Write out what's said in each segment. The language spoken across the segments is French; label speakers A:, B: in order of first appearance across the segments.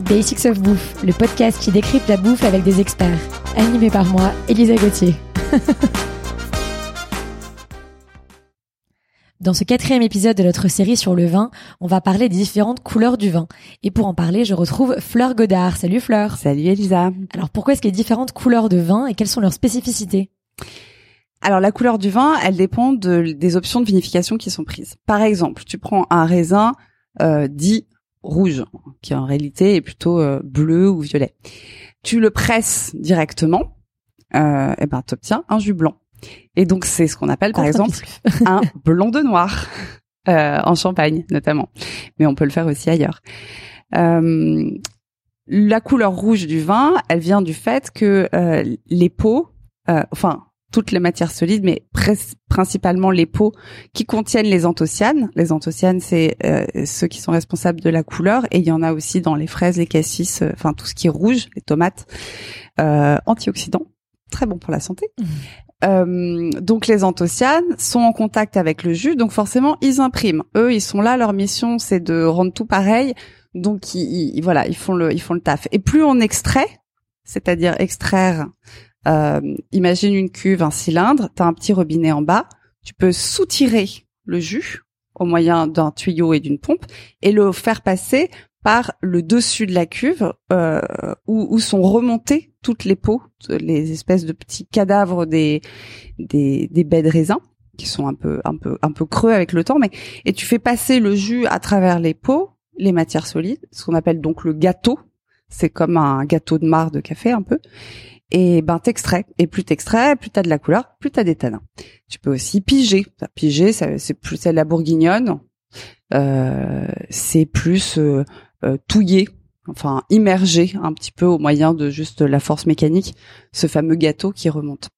A: Basics of Bouffe, le podcast qui décrypte la bouffe avec des experts. Animé par moi, Elisa Gauthier. Dans ce quatrième épisode de notre série sur le vin, on va parler des différentes couleurs du vin. Et pour en parler, je retrouve Fleur Godard. Salut Fleur.
B: Salut Elisa.
A: Alors pourquoi est-ce qu'il y a différentes couleurs de vin et quelles sont leurs spécificités?
B: Alors la couleur du vin, elle dépend de, des options de vinification qui sont prises. Par exemple, tu prends un raisin euh, dit rouge, qui en réalité est plutôt euh, bleu ou violet. Tu le presses directement, euh, et ben t'obtiens un jus blanc. Et donc c'est ce qu'on appelle par exemple un blanc de noir euh, en Champagne notamment, mais on peut le faire aussi ailleurs. Euh, la couleur rouge du vin, elle vient du fait que euh, les peaux, enfin toutes les matières solides, mais principalement les peaux qui contiennent les anthocyanes. Les anthocyanes, c'est euh, ceux qui sont responsables de la couleur, et il y en a aussi dans les fraises, les cassis, euh, enfin tout ce qui est rouge, les tomates, euh, antioxydants, très bon pour la santé. Mmh. Euh, donc les anthocyanes sont en contact avec le jus, donc forcément ils impriment. Eux, ils sont là, leur mission c'est de rendre tout pareil, donc ils, voilà, ils font le, ils font le taf. Et plus on extrait, c'est-à-dire extraire euh, imagine une cuve, un cylindre, tu as un petit robinet en bas, tu peux soutirer le jus au moyen d'un tuyau et d'une pompe et le faire passer par le dessus de la cuve euh, où, où, sont remontées toutes les peaux, les espèces de petits cadavres des des, des baies de raisin qui sont un peu un peu un peu creux avec le temps, mais et tu fais passer le jus à travers les peaux, les matières solides, ce qu'on appelle donc le gâteau. C'est comme un gâteau de marc de café un peu et ben t'extrais. Et plus t'extrais plus t'as de la couleur plus t'as des tanins. Tu peux aussi piger. Piger c'est plus c'est la bourguignonne. Euh, c'est plus euh, euh, touiller. Enfin immerger un petit peu au moyen de juste la force mécanique ce fameux gâteau qui remonte.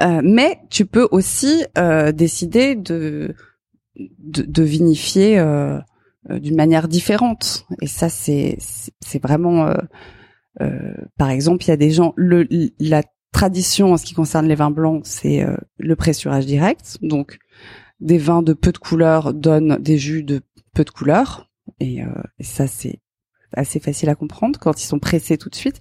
B: Euh, mais tu peux aussi euh, décider de, de, de vinifier d'une manière différente. Et ça c'est c'est vraiment par exemple, il y a des gens, le, la tradition en ce qui concerne les vins blancs, c'est euh, le pressurage direct. Donc, des vins de peu de couleur donnent des jus de peu de couleur. Et, euh, ça, c'est assez facile à comprendre quand ils sont pressés tout de suite.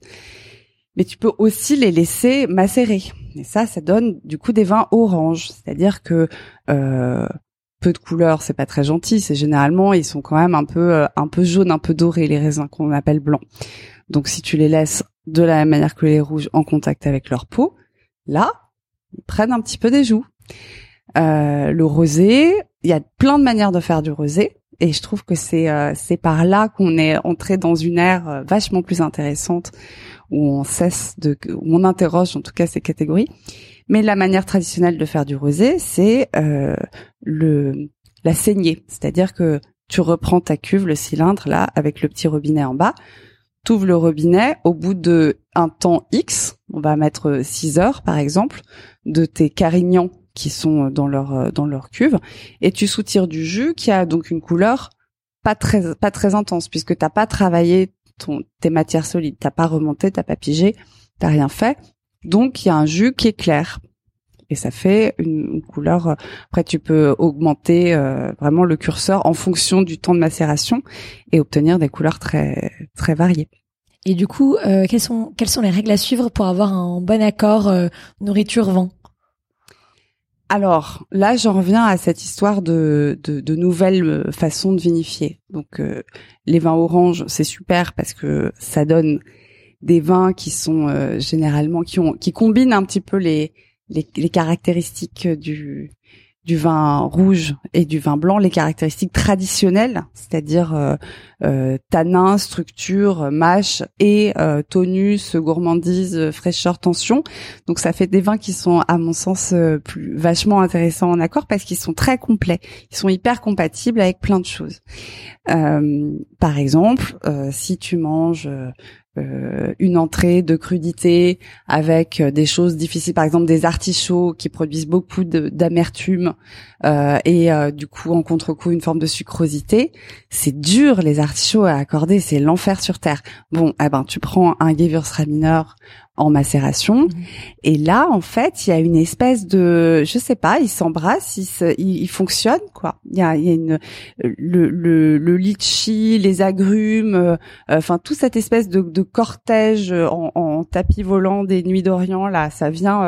B: Mais tu peux aussi les laisser macérer. Et ça, ça donne du coup des vins orange. C'est-à-dire que euh, peu de couleur, c'est pas très gentil. C'est généralement ils sont quand même un peu un peu jaune, un peu dorés les raisins qu'on appelle blancs. Donc si tu les laisses de la même manière que les rouges en contact avec leur peau, là, ils prennent un petit peu des joues. Euh, le rosé, il y a plein de manières de faire du rosé. Et je trouve que c'est euh, c'est par là qu'on est entré dans une ère euh, vachement plus intéressante où on cesse de où on interroge en tout cas ces catégories. Mais la manière traditionnelle de faire du rosé, c'est euh, le la saignée, c'est-à-dire que tu reprends ta cuve, le cylindre là, avec le petit robinet en bas, t'ouvres le robinet, au bout de un temps X, on va mettre 6 heures par exemple, de tes carignans qui sont dans leur dans leur cuve, et tu soutires du jus qui a donc une couleur pas très pas très intense puisque t'as pas travaillé ton tes matières solides, t'as pas remonté, t'as pas pigé, t'as rien fait, donc il y a un jus qui est clair et ça fait une, couleur. Après, tu peux augmenter euh, vraiment le curseur en fonction du temps de macération et obtenir des couleurs très très variées.
A: Et du coup, euh, quelles sont quelles sont les règles à suivre pour avoir un bon accord euh, nourriture vent
B: alors là, j'en reviens à cette histoire de, de, de nouvelles façons de vinifier. Donc les vins oranges, c'est super parce que ça donne des vins qui sont généralement qui ont qui combinent un petit peu les les, les caractéristiques du du vin rouge et du vin blanc, les caractéristiques traditionnelles, c'est-à-dire euh, euh, tanin, structure, mâche et euh, tonus, gourmandise, fraîcheur, tension. Donc ça fait des vins qui sont, à mon sens, euh, plus vachement intéressants en accord parce qu'ils sont très complets. Ils sont hyper compatibles avec plein de choses. Euh, par exemple, si tu manges euh, une entrée de crudité avec euh, des choses difficiles, par exemple des artichauts qui produisent beaucoup d'amertume euh, et du coup en contre-coup une forme de sucrosité. C'est dur les artichauts à accorder, c'est l'enfer sur terre. Bon, eh ben tu prends un Gewürztraminer en macération. Et là, en fait, il y a une espèce de, je sais pas, ils s'embrassent, ils, se, ils, fonctionnent quoi. Il y a, il y a une le, le, le litchi, les agrumes, euh, enfin tout cette espèce de, de cortège en, en, tapis volant des nuits d'Orient là, ça vient,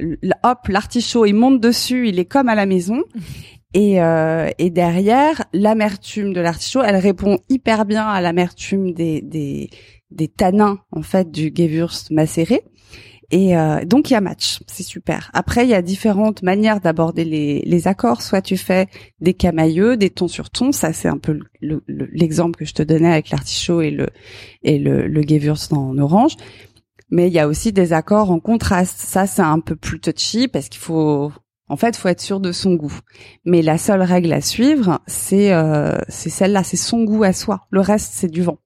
B: euh, hop, l'artichaut, il monte dessus, il est comme à la maison. Et, euh, et derrière, l'amertume de l'artichaut, elle répond hyper bien à l'amertume des, des, des tanins en fait du Gewürz macéré. Et euh, donc il y a match, c'est super. Après il y a différentes manières d'aborder les, les accords. Soit tu fais des camailleux, des tons sur tons, ça c'est un peu l'exemple que je te donnais avec l'artichaut et le et le, le Gewürz en orange. Mais il y a aussi des accords en contraste. Ça c'est un peu plus touchy parce qu'il faut en fait, faut être sûr de son goût. Mais la seule règle à suivre, c'est euh, c'est celle-là, c'est son goût à soi. Le reste, c'est du vent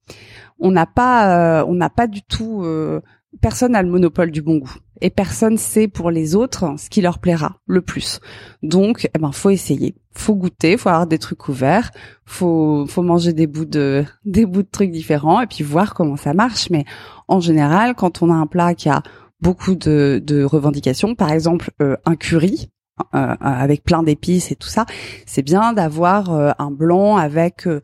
B: on n'a pas, euh, on n'a pas du tout, euh, personne n'a le monopole du bon goût et personne sait pour les autres ce qui leur plaira le plus. Donc, eh ben, faut essayer, faut goûter, faut avoir des trucs ouverts, faut, faut manger des bouts de, des bouts de trucs différents et puis voir comment ça marche. Mais en général, quand on a un plat qui a beaucoup de, de revendications, par exemple euh, un curry, avec plein d'épices et tout ça, c'est bien d'avoir un blanc avec euh,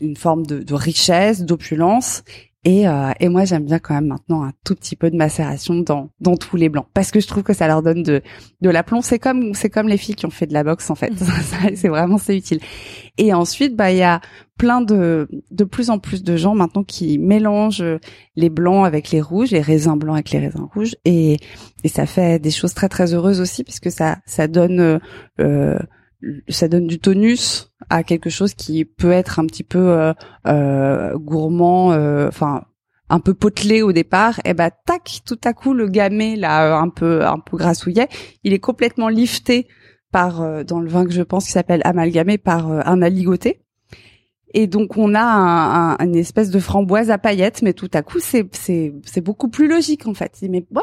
B: une forme de, de richesse, d'opulence. Et, euh, et moi, j'aime bien quand même maintenant un tout petit peu de macération dans, dans tous les blancs, parce que je trouve que ça leur donne de, de l'aplomb. C'est comme c'est comme les filles qui ont fait de la boxe en fait. Mm. c'est vraiment c'est utile. Et ensuite, bah il y a plein de de plus en plus de gens maintenant qui mélangent les blancs avec les rouges, les raisins blancs avec les raisins rouges, et et ça fait des choses très très heureuses aussi, puisque ça ça donne euh, ça donne du tonus à quelque chose qui peut être un petit peu euh, euh gourmand, euh, enfin un peu potelé au départ, et ben tac, tout à coup le gamay là un peu un peu grassouillet, il est complètement lifté par dans le vin que je pense qui s'appelle amalgamé par un aligoté. Et donc on a un, une espèce de framboise à paillettes, mais tout à coup c'est c'est c'est beaucoup plus logique en fait. Mais ouais,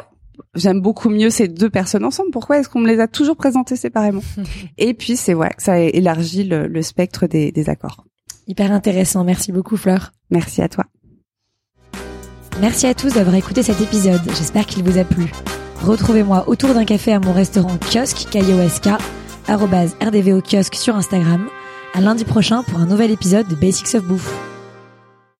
B: j'aime beaucoup mieux ces deux personnes ensemble. Pourquoi est-ce qu'on me les a toujours présentées séparément Et puis c'est ouais, ça élargit le, le spectre des, des accords.
A: Hyper intéressant. Merci beaucoup Fleur.
B: Merci à toi.
A: Merci à tous d'avoir écouté cet épisode. J'espère qu'il vous a plu. Retrouvez-moi autour d'un café à mon restaurant kiosque KIOSK rdvo kiosque sur Instagram. À lundi prochain pour un nouvel épisode de Basics of Bouffe.